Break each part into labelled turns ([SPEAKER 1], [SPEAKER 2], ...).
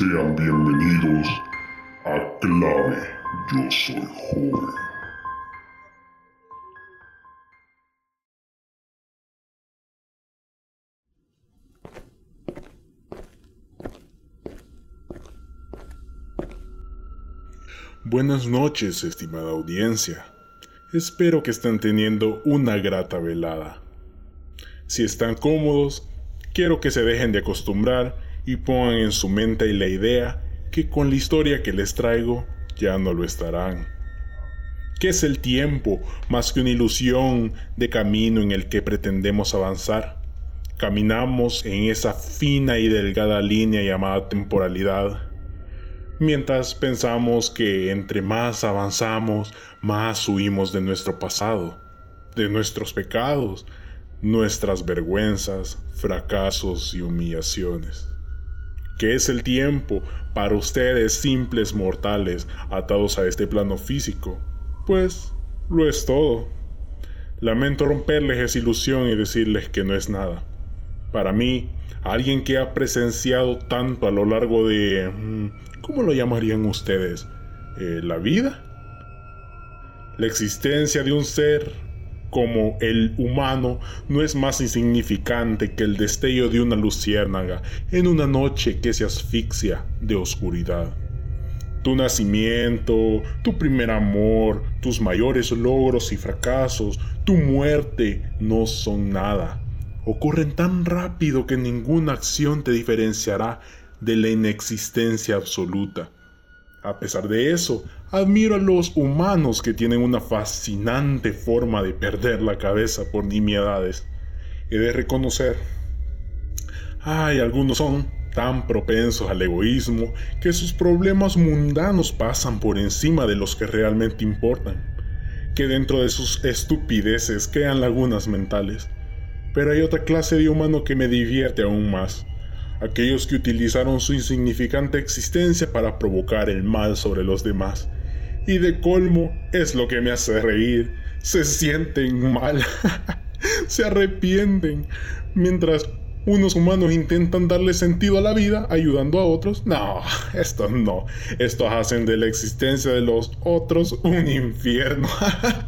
[SPEAKER 1] Sean bienvenidos a Clave Yo Soy Joven.
[SPEAKER 2] Buenas noches, estimada audiencia. Espero que estén teniendo una grata velada. Si están cómodos, quiero que se dejen de acostumbrar y pongan en su mente la idea que con la historia que les traigo ya no lo estarán. ¿Qué es el tiempo más que una ilusión de camino en el que pretendemos avanzar? Caminamos en esa fina y delgada línea llamada temporalidad. Mientras pensamos que entre más avanzamos, más huimos de nuestro pasado, de nuestros pecados, nuestras vergüenzas, fracasos y humillaciones. ¿Qué es el tiempo para ustedes simples mortales atados a este plano físico? Pues lo es todo. Lamento romperles esa ilusión y decirles que no es nada. Para mí, alguien que ha presenciado tanto a lo largo de... Mm, ¿Cómo lo llamarían ustedes? Eh, ¿La vida? La existencia de un ser como el humano no es más insignificante que el destello de una luciérnaga en una noche que se asfixia de oscuridad. Tu nacimiento, tu primer amor, tus mayores logros y fracasos, tu muerte no son nada. Ocurren tan rápido que ninguna acción te diferenciará de la inexistencia absoluta. A pesar de eso, admiro a los humanos que tienen una fascinante forma de perder la cabeza por nimiedades. He de reconocer, ay, algunos son tan propensos al egoísmo que sus problemas mundanos pasan por encima de los que realmente importan, que dentro de sus estupideces crean lagunas mentales. Pero hay otra clase de humano que me divierte aún más aquellos que utilizaron su insignificante existencia para provocar el mal sobre los demás. Y de colmo es lo que me hace reír. Se sienten mal, se arrepienten, mientras unos humanos intentan darle sentido a la vida ayudando a otros. No, estos no. Estos hacen de la existencia de los otros un infierno.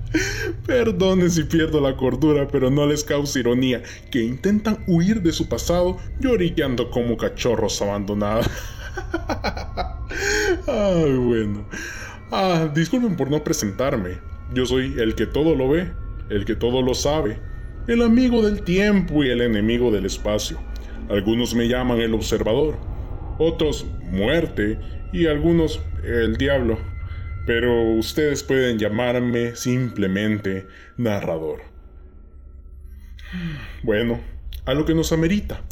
[SPEAKER 2] Perdonen si pierdo la cordura, pero no les causa ironía que intentan huir de su pasado lloriqueando como cachorros abandonados. Ay, bueno. Ah, disculpen por no presentarme. Yo soy el que todo lo ve, el que todo lo sabe, el amigo del tiempo y el enemigo del espacio. Algunos me llaman el observador, otros muerte y algunos el diablo pero ustedes pueden llamarme simplemente narrador. Bueno, a lo que nos amerita.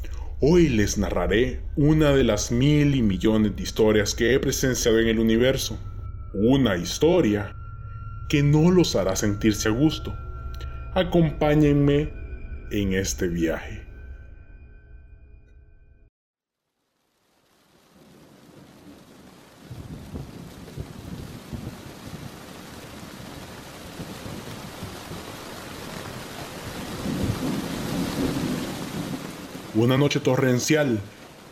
[SPEAKER 2] Hoy les narraré una de las mil y millones de historias que he presenciado en el universo. Una historia que no los hará sentirse a gusto. Acompáñenme en este viaje. Una noche torrencial,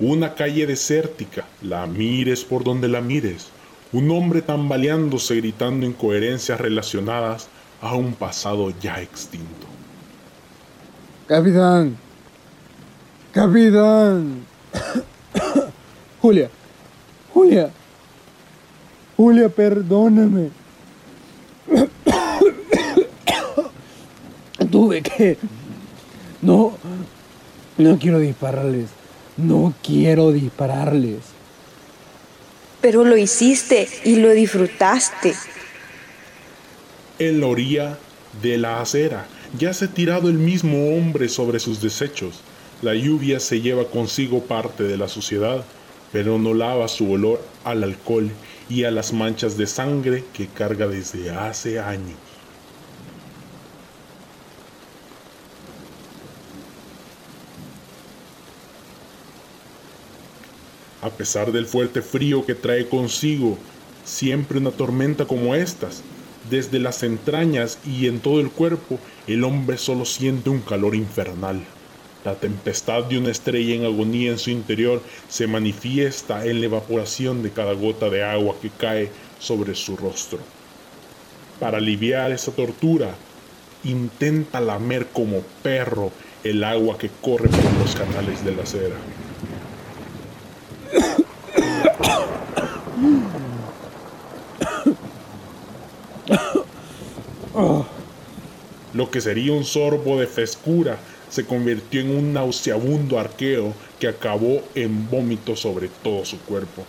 [SPEAKER 2] una calle desértica, la mires por donde la mires, un hombre tambaleándose gritando incoherencias relacionadas a un pasado ya extinto.
[SPEAKER 3] Capitán, capitán. Julia, Julia, Julia, perdóname. Tuve que... No, no quiero dispararles. No quiero dispararles.
[SPEAKER 4] Pero lo hiciste y lo disfrutaste.
[SPEAKER 2] En la orilla de la acera yace tirado el mismo hombre sobre sus desechos. La lluvia se lleva consigo parte de la suciedad, pero no lava su olor al alcohol y a las manchas de sangre que carga desde hace años. a pesar del fuerte frío que trae consigo siempre una tormenta como estas. Desde las entrañas y en todo el cuerpo, el hombre solo siente un calor infernal. La tempestad de una estrella en agonía en su interior se manifiesta en la evaporación de cada gota de agua que cae sobre su rostro. Para aliviar esa tortura, intenta lamer como perro el agua que corre por los canales de la acera. Que sería un sorbo de frescura se convirtió en un nauseabundo arqueo que acabó en vómito sobre todo su cuerpo.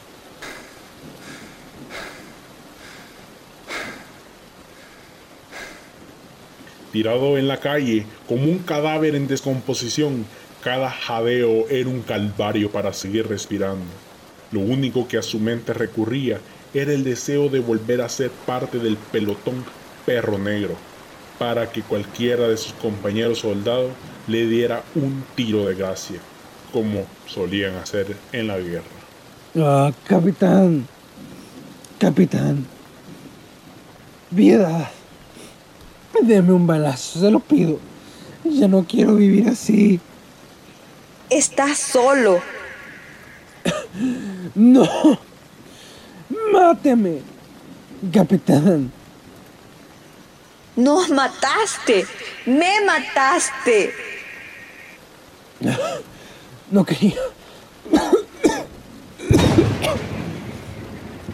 [SPEAKER 2] Tirado en la calle como un cadáver en descomposición, cada jadeo era un calvario para seguir respirando. Lo único que a su mente recurría era el deseo de volver a ser parte del pelotón perro negro, para que cualquiera de sus compañeros soldados le diera un tiro de gracia, como solían hacer en la guerra.
[SPEAKER 3] Ah, capitán. Capitán. Vida. Deme un balazo, se lo pido. Ya no quiero vivir así.
[SPEAKER 4] Estás solo.
[SPEAKER 3] No. Máteme. Capitán.
[SPEAKER 4] Nos mataste. Me mataste.
[SPEAKER 3] No quería.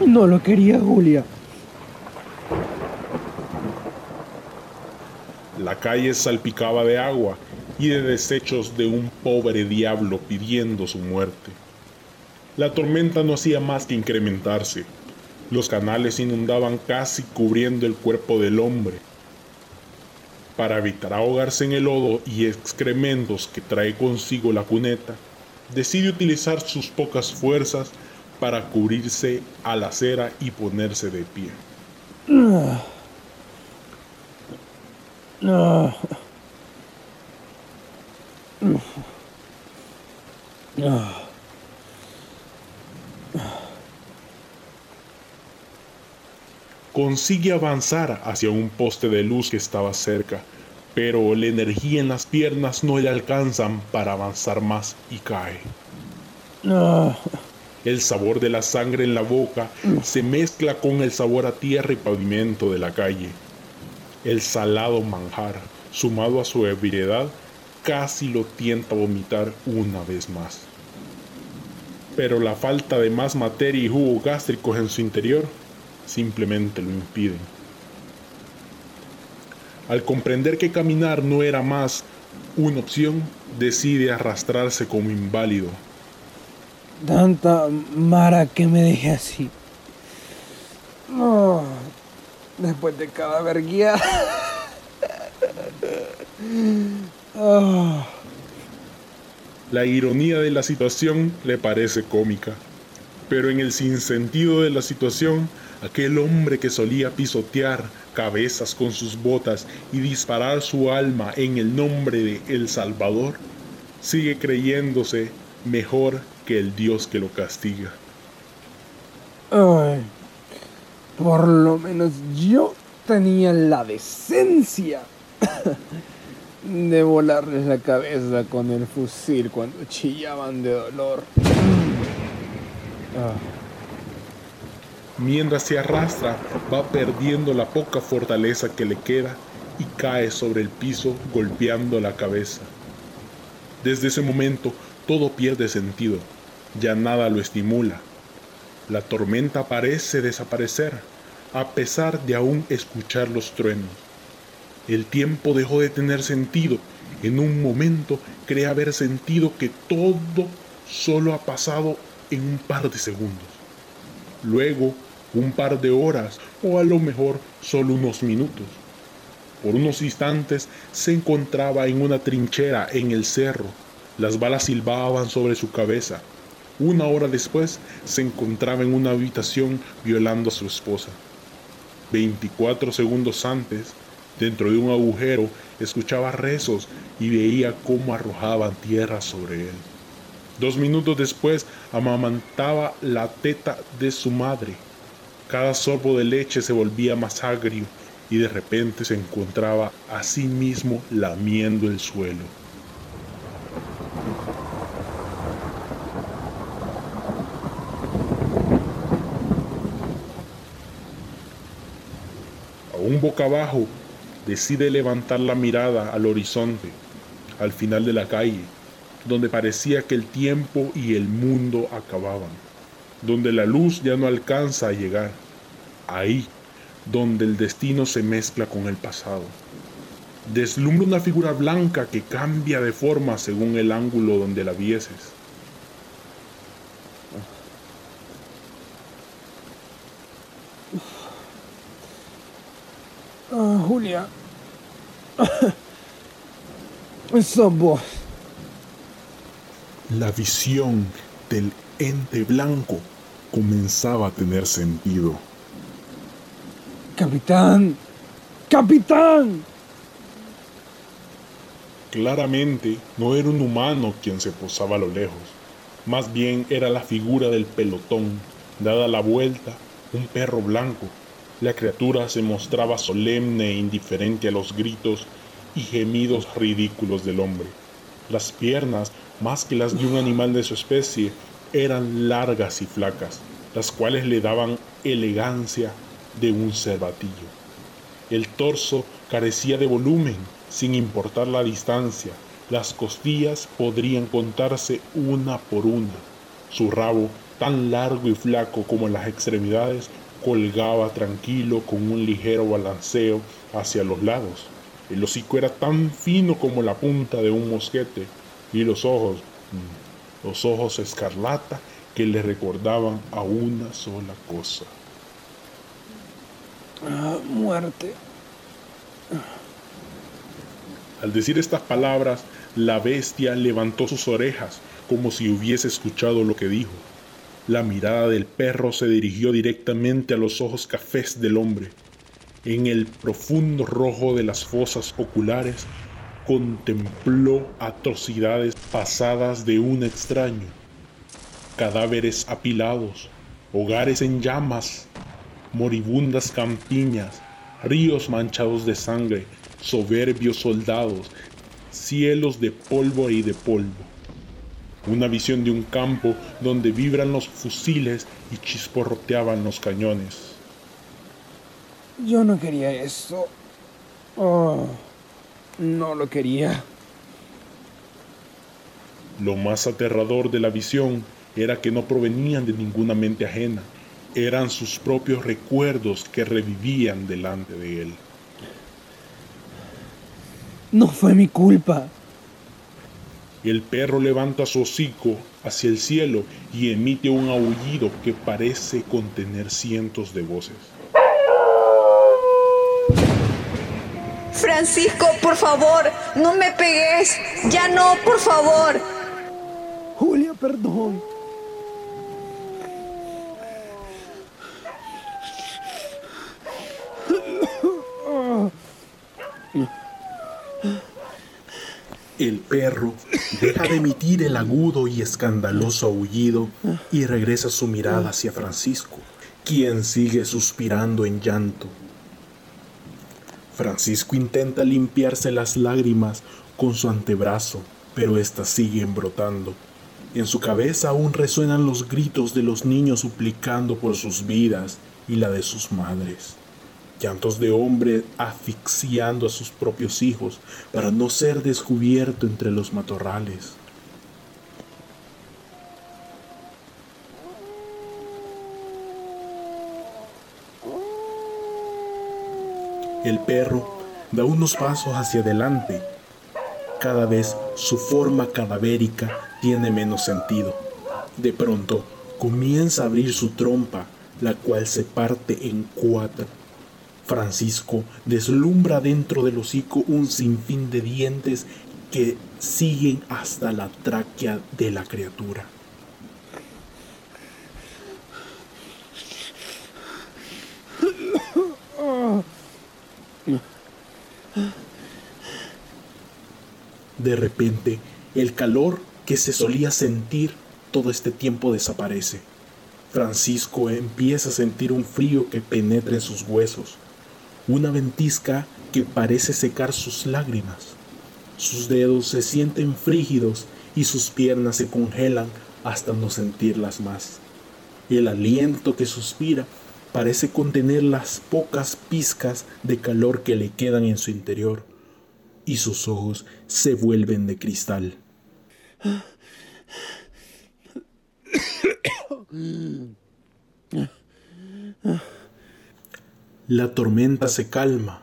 [SPEAKER 3] No lo quería, Julia.
[SPEAKER 2] La calle salpicaba de agua y de desechos de un pobre diablo pidiendo su muerte. La tormenta no hacía más que incrementarse. Los canales inundaban casi cubriendo el cuerpo del hombre. Para evitar ahogarse en el lodo y excrementos que trae consigo la cuneta, decide utilizar sus pocas fuerzas para cubrirse a la acera y ponerse de pie.
[SPEAKER 3] No.
[SPEAKER 2] Consigue avanzar hacia un poste de luz que estaba cerca, pero la energía en las piernas no le alcanzan para avanzar más y cae.
[SPEAKER 3] No.
[SPEAKER 2] El sabor de la sangre en la boca se mezcla con el sabor a tierra y pavimento de la calle. El salado manjar, sumado a su ebriedad, casi lo tienta a vomitar una vez más. Pero la falta de más materia y jugo gástricos en su interior simplemente lo impiden. Al comprender que caminar no era más una opción, decide arrastrarse como inválido.
[SPEAKER 3] Tanta mara que me deje así. No. Después de cada verguía. Ah.
[SPEAKER 2] La ironía de la situación le parece cómica, pero en el sinsentido de la situación, aquel hombre que solía pisotear cabezas con sus botas y disparar su alma en el nombre de El Salvador, sigue creyéndose mejor que el Dios que lo castiga.
[SPEAKER 3] Ay, por lo menos yo tenía la decencia de volarles la cabeza con el fusil cuando chillaban de dolor. Ah.
[SPEAKER 2] Mientras se arrastra, va perdiendo la poca fortaleza que le queda y cae sobre el piso golpeando la cabeza. Desde ese momento todo pierde sentido, ya nada lo estimula. La tormenta parece desaparecer, a pesar de aún escuchar los truenos. El tiempo dejó de tener sentido. En un momento cree haber sentido que todo solo ha pasado en un par de segundos. Luego, un par de horas o a lo mejor solo unos minutos. Por unos instantes se encontraba en una trinchera en el cerro. Las balas silbaban sobre su cabeza. Una hora después se encontraba en una habitación violando a su esposa. 24 segundos antes, dentro de un agujero, escuchaba rezos y veía cómo arrojaban tierra sobre él. Dos minutos después amamantaba la teta de su madre. Cada sorbo de leche se volvía más agrio y de repente se encontraba a sí mismo lamiendo el suelo. Aún boca abajo, decide levantar la mirada al horizonte, al final de la calle, donde parecía que el tiempo y el mundo acababan donde la luz ya no alcanza a llegar, ahí donde el destino se mezcla con el pasado. Deslumbra una figura blanca que cambia de forma según el ángulo donde la vieses.
[SPEAKER 3] Ah, Julia. Esa voz.
[SPEAKER 2] La visión del ente blanco comenzaba a tener sentido.
[SPEAKER 3] Capitán. Capitán.
[SPEAKER 2] Claramente no era un humano quien se posaba a lo lejos, más bien era la figura del pelotón, dada la vuelta, un perro blanco. La criatura se mostraba solemne e indiferente a los gritos y gemidos ridículos del hombre. Las piernas, más que las de un animal de su especie, eran largas y flacas, las cuales le daban elegancia de un cervatillo. El torso carecía de volumen, sin importar la distancia. Las costillas podrían contarse una por una. Su rabo, tan largo y flaco como las extremidades, colgaba tranquilo con un ligero balanceo hacia los lados. El hocico era tan fino como la punta de un mosquete y los ojos, mm, los ojos escarlata que le recordaban a una sola cosa.
[SPEAKER 3] Ah, muerte.
[SPEAKER 2] Al decir estas palabras, la bestia levantó sus orejas como si hubiese escuchado lo que dijo. La mirada del perro se dirigió directamente a los ojos cafés del hombre. En el profundo rojo de las fosas oculares contempló atrocidades pasadas de un extraño. Cadáveres apilados, hogares en llamas, moribundas campiñas, ríos manchados de sangre, soberbios soldados, cielos de polvo y de polvo. Una visión de un campo donde vibran los fusiles y chisporroteaban los cañones.
[SPEAKER 3] Yo no quería eso. Oh, no lo quería.
[SPEAKER 2] Lo más aterrador de la visión era que no provenían de ninguna mente ajena, eran sus propios recuerdos que revivían delante de él.
[SPEAKER 3] No fue mi culpa.
[SPEAKER 2] El perro levanta su hocico hacia el cielo y emite un aullido que parece contener cientos de voces.
[SPEAKER 4] Francisco, por favor, no me pegues. Ya no, por favor.
[SPEAKER 3] Julia, perdón.
[SPEAKER 2] El perro deja de emitir el agudo y escandaloso aullido y regresa su mirada hacia Francisco, quien sigue suspirando en llanto. Francisco intenta limpiarse las lágrimas con su antebrazo, pero éstas siguen brotando. En su cabeza aún resuenan los gritos de los niños suplicando por sus vidas y la de sus madres llantos de hombre asfixiando a sus propios hijos para no ser descubierto entre los matorrales. El perro da unos pasos hacia adelante. Cada vez su forma cadavérica tiene menos sentido. De pronto comienza a abrir su trompa, la cual se parte en cuatro Francisco deslumbra dentro del hocico un sinfín de dientes que siguen hasta la tráquea de la criatura. De repente, el calor que se solía sentir todo este tiempo desaparece. Francisco empieza a sentir un frío que penetra en sus huesos una ventisca que parece secar sus lágrimas. Sus dedos se sienten frígidos y sus piernas se congelan hasta no sentirlas más. El aliento que suspira parece contener las pocas pizcas de calor que le quedan en su interior, y sus ojos se vuelven de cristal. La tormenta se calma.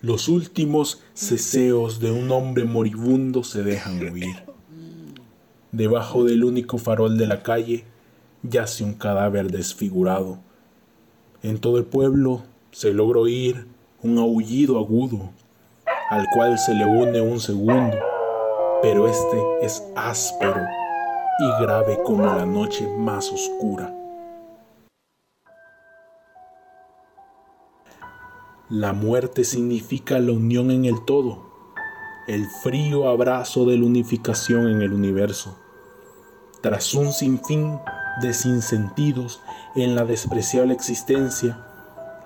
[SPEAKER 2] Los últimos ceseos de un hombre moribundo se dejan oír. Debajo del único farol de la calle yace un cadáver desfigurado. En todo el pueblo se logra oír un aullido agudo, al cual se le une un segundo, pero este es áspero y grave como la noche más oscura. La muerte significa la unión en el todo, el frío abrazo de la unificación en el universo. Tras un sinfín de sinsentidos en la despreciable existencia,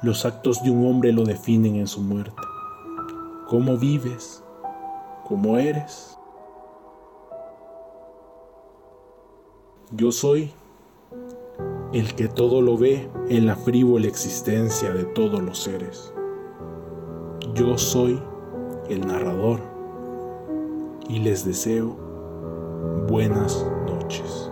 [SPEAKER 2] los actos de un hombre lo definen en su muerte. ¿Cómo vives? ¿Cómo eres? Yo soy el que todo lo ve en la frívola existencia de todos los seres. Yo soy el narrador y les deseo buenas noches.